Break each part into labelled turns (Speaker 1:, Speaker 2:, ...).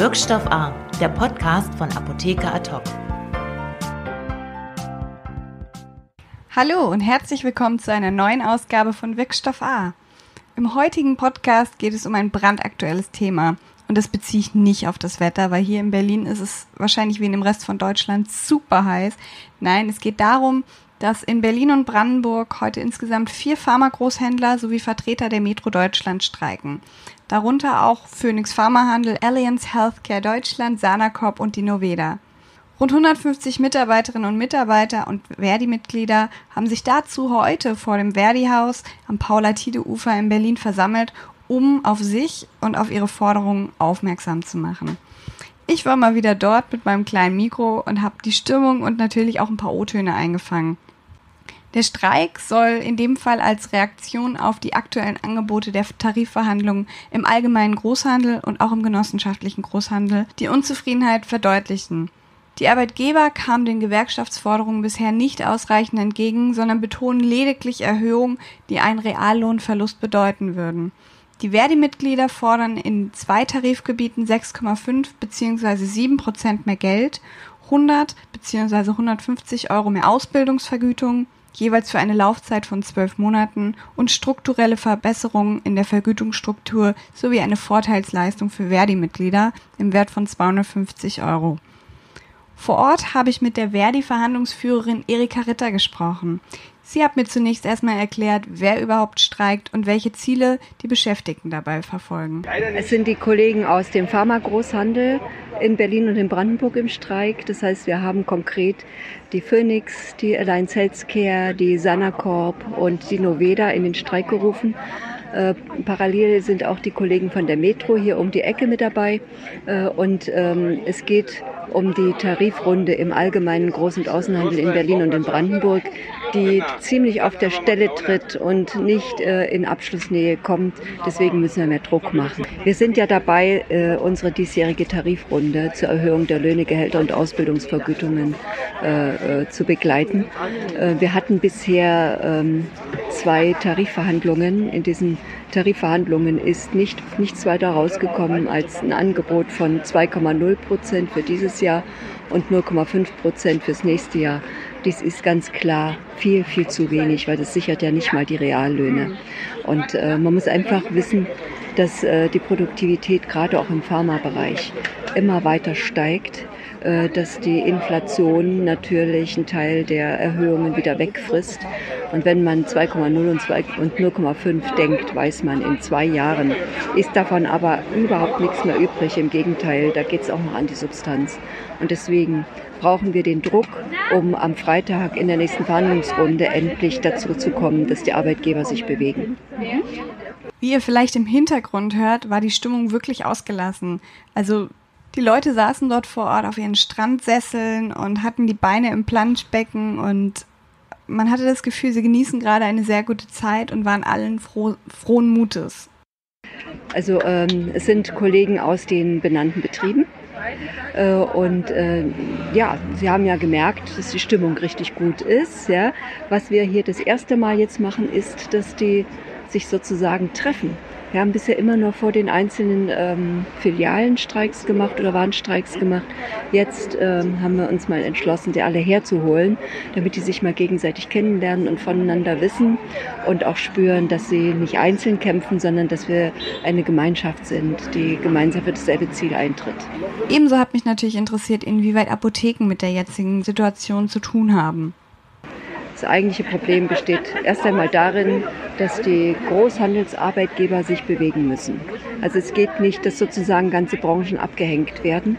Speaker 1: Wirkstoff A, der Podcast von Apotheker Ad
Speaker 2: Hallo und herzlich willkommen zu einer neuen Ausgabe von Wirkstoff A. Im heutigen Podcast geht es um ein brandaktuelles Thema. Und das beziehe ich nicht auf das Wetter, weil hier in Berlin ist es wahrscheinlich wie in dem Rest von Deutschland super heiß. Nein, es geht darum, dass in Berlin und Brandenburg heute insgesamt vier Pharmagroßhändler sowie Vertreter der Metro Deutschland streiken. Darunter auch Phoenix Pharmahandel, Allianz Healthcare Deutschland, Sanacorp und die Noveda. Rund 150 Mitarbeiterinnen und Mitarbeiter und Verdi-Mitglieder haben sich dazu heute vor dem Verdi-Haus am Paula-Tide-Ufer in Berlin versammelt, um auf sich und auf ihre Forderungen aufmerksam zu machen. Ich war mal wieder dort mit meinem kleinen Mikro und habe die Stimmung und natürlich auch ein paar O-Töne eingefangen. Der Streik soll in dem Fall als Reaktion auf die aktuellen Angebote der Tarifverhandlungen im allgemeinen Großhandel und auch im genossenschaftlichen Großhandel die Unzufriedenheit verdeutlichen. Die Arbeitgeber kamen den Gewerkschaftsforderungen bisher nicht ausreichend entgegen, sondern betonen lediglich Erhöhungen, die einen Reallohnverlust bedeuten würden. Die Verdi-Mitglieder fordern in zwei Tarifgebieten 6,5 bzw. 7 Prozent mehr Geld, 100 bzw. 150 Euro mehr Ausbildungsvergütung, jeweils für eine Laufzeit von zwölf Monaten und strukturelle Verbesserungen in der Vergütungsstruktur sowie eine Vorteilsleistung für Verdi-Mitglieder im Wert von 250 Euro. Vor Ort habe ich mit der Verdi-Verhandlungsführerin Erika Ritter gesprochen. Sie hat mir zunächst erstmal erklärt, wer überhaupt streikt und welche Ziele die Beschäftigten dabei verfolgen.
Speaker 3: Es sind die Kollegen aus dem Pharmagroßhandel in Berlin und in Brandenburg im Streik. Das heißt, wir haben konkret die Phoenix, die Alliance Healthcare, die Sanacorp und die Noveda in den Streik gerufen. Äh, parallel sind auch die Kollegen von der Metro hier um die Ecke mit dabei. Äh, und ähm, es geht um die Tarifrunde im allgemeinen Groß- und Außenhandel in Berlin und in Brandenburg, die ziemlich auf der Stelle tritt und nicht äh, in Abschlussnähe kommt. Deswegen müssen wir mehr Druck machen. Wir sind ja dabei, äh, unsere diesjährige Tarifrunde zur Erhöhung der Löhne, Gehälter und Ausbildungsvergütungen äh, äh zu begleiten. Äh, wir hatten bisher ähm, zwei Tarifverhandlungen. In diesen Tarifverhandlungen ist nicht, nichts weiter rausgekommen als ein Angebot von 2,0 Prozent für dieses Jahr und 0,5 Prozent fürs nächste Jahr. Dies ist ganz klar viel, viel zu wenig, weil das sichert ja nicht mal die Reallöhne. Und äh, man muss einfach wissen, dass äh, die Produktivität gerade auch im Pharmabereich immer weiter steigt, äh, dass die Inflation natürlich einen Teil der Erhöhungen wieder wegfrisst. Und wenn man 2,0 und, 0,5 denkt, weiß man, in zwei Jahren ist davon aber überhaupt nichts mehr übrig. Im Gegenteil, da geht es auch noch an die Substanz. Und deswegen brauchen wir den Druck, um am Freitag in der nächsten Verhandlungsrunde endlich dazu zu kommen, dass die Arbeitgeber sich bewegen.
Speaker 2: Wie ihr vielleicht im Hintergrund hört, war die Stimmung wirklich ausgelassen. Also die Leute saßen dort vor Ort auf ihren Strandsesseln und hatten die Beine im Planschbecken und man hatte das Gefühl, sie genießen gerade eine sehr gute Zeit und waren allen froh, frohen Mutes.
Speaker 3: Also ähm, es sind Kollegen aus den benannten Betrieben. Äh, und äh, ja, Sie haben ja gemerkt, dass die Stimmung richtig gut ist. Ja. Was wir hier das erste Mal jetzt machen, ist, dass die sich sozusagen treffen. Wir haben bisher immer nur vor den einzelnen ähm, Filialen Streiks gemacht oder Warnstreiks gemacht. Jetzt ähm, haben wir uns mal entschlossen, die alle herzuholen, damit die sich mal gegenseitig kennenlernen und voneinander wissen und auch spüren, dass sie nicht einzeln kämpfen, sondern dass wir eine Gemeinschaft sind, die gemeinsam für dasselbe Ziel eintritt.
Speaker 2: Ebenso hat mich natürlich interessiert, inwieweit Apotheken mit der jetzigen Situation zu tun haben.
Speaker 3: Das eigentliche Problem besteht erst einmal darin, dass die Großhandelsarbeitgeber sich bewegen müssen. Also es geht nicht, dass sozusagen ganze Branchen abgehängt werden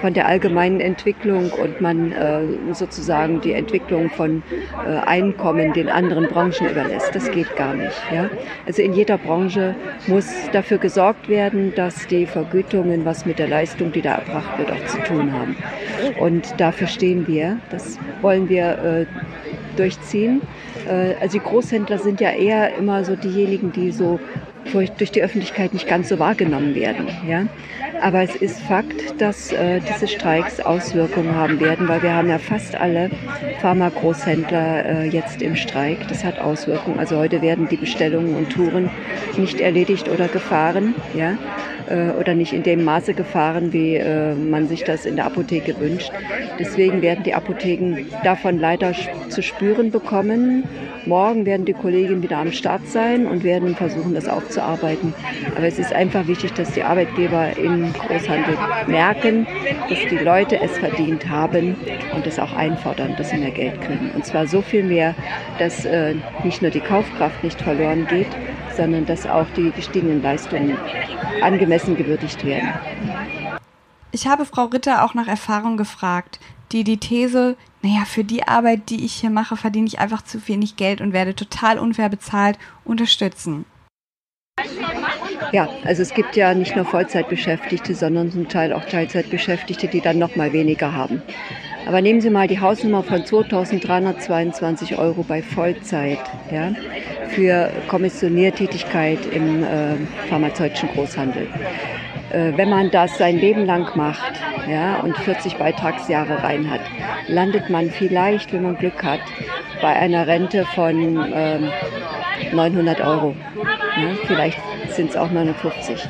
Speaker 3: von der allgemeinen Entwicklung und man äh, sozusagen die Entwicklung von äh, Einkommen den anderen Branchen überlässt. Das geht gar nicht. Ja? Also in jeder Branche muss dafür gesorgt werden, dass die Vergütungen was mit der Leistung, die da erbracht wird, auch zu tun haben. Und dafür stehen wir. Das wollen wir äh, durchziehen. Äh, also die Großhändler sind ja eher immer so diejenigen, die so durch die Öffentlichkeit nicht ganz so wahrgenommen werden. Ja? Aber es ist Fakt, dass äh, diese Streiks Auswirkungen haben werden, weil wir haben ja fast alle Pharmagroßhändler äh, jetzt im Streik. Das hat Auswirkungen. Also heute werden die Bestellungen und Touren nicht erledigt oder gefahren. Ja? äh, oder nicht in dem Maße gefahren, wie äh, man sich das in der Apotheke wünscht. Deswegen werden die Apotheken davon leider zu spüren bekommen. Morgen werden die Kolleginnen wieder am Start sein und werden versuchen, das aufzuarbeiten. Aber es ist einfach wichtig, dass die Arbeitgeber im Großhandel merken, dass die Leute es verdient haben und es auch einfordern, dass sie mehr Geld kriegen. Und zwar so viel mehr, dass äh, nicht nur die Kaufkraft nicht verloren geht, sondern dass auch die gestiegenen Leistungen angemessen gewürdigt werden.
Speaker 2: Ich habe Frau Ritter auch nach Erfahrung gefragt, die die These, naja, für die Arbeit, die ich hier mache, verdiene ich einfach zu wenig Geld und werde total unfair bezahlt, unterstützen.
Speaker 3: Ja, also es gibt ja nicht nur Vollzeitbeschäftigte, sondern zum Teil auch Teilzeitbeschäftigte, die dann noch mal weniger haben. Aber nehmen Sie mal die Hausnummer von 2.322 Euro bei Vollzeit ja, für Kommissioniertätigkeit im äh, pharmazeutischen Großhandel. Äh, wenn man das sein Leben lang macht ja, und 40 Beitragsjahre rein hat, landet man vielleicht, wenn man Glück hat, bei einer Rente von ähm, 900 Euro. Ja, vielleicht sind es auch 59.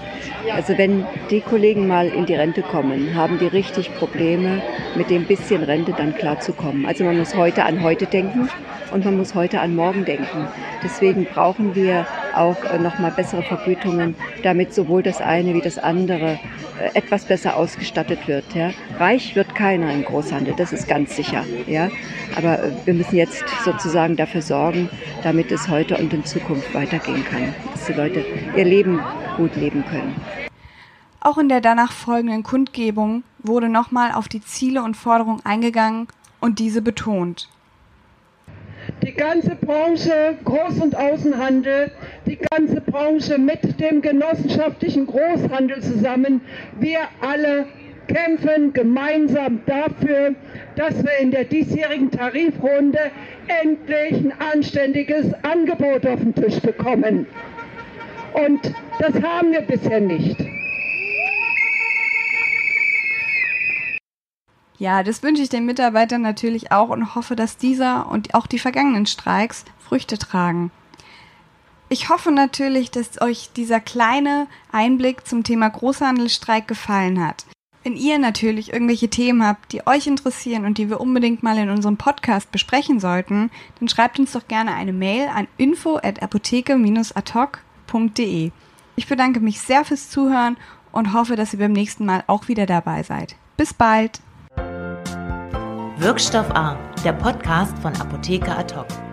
Speaker 3: Also wenn die Kollegen mal in die Rente kommen, haben die richtig Probleme, mit dem bisschen Rente dann klarzukommen. Also man muss heute an heute denken und man muss heute an morgen denken. Deswegen brauchen wir auch äh, nochmal bessere Vergütungen, damit sowohl das eine wie das andere äh, etwas besser ausgestattet wird. Ja. Reich wird keiner im Großhandel, das ist ganz sicher. Ja. Aber äh, wir müssen jetzt sozusagen dafür sorgen, damit es heute und in Zukunft weitergehen kann, dass die Leute ihr Leben gut leben können.
Speaker 2: Auch in der danach folgenden Kundgebung wurde nochmal auf die Ziele und Forderungen eingegangen und diese betont.
Speaker 4: Die ganze Branche Groß- und Außenhandel, die ganze Branche mit dem genossenschaftlichen Großhandel zusammen, wir alle kämpfen gemeinsam dafür, dass wir in der diesjährigen Tarifrunde endlich ein anständiges Angebot auf den Tisch bekommen. Und das haben wir bisher nicht.
Speaker 2: Ja, das wünsche ich den Mitarbeitern natürlich auch und hoffe, dass dieser und auch die vergangenen Streiks Früchte tragen. Ich hoffe natürlich, dass euch dieser kleine Einblick zum Thema Großhandelsstreik gefallen hat. Wenn ihr natürlich irgendwelche Themen habt, die euch interessieren und die wir unbedingt mal in unserem Podcast besprechen sollten, dann schreibt uns doch gerne eine Mail an info at apotheke-adhoc.de. Ich bedanke mich sehr fürs Zuhören und hoffe, dass ihr beim nächsten Mal auch wieder dabei seid. Bis bald!
Speaker 1: Wirkstoff A, der Podcast von Apotheker Ad hoc.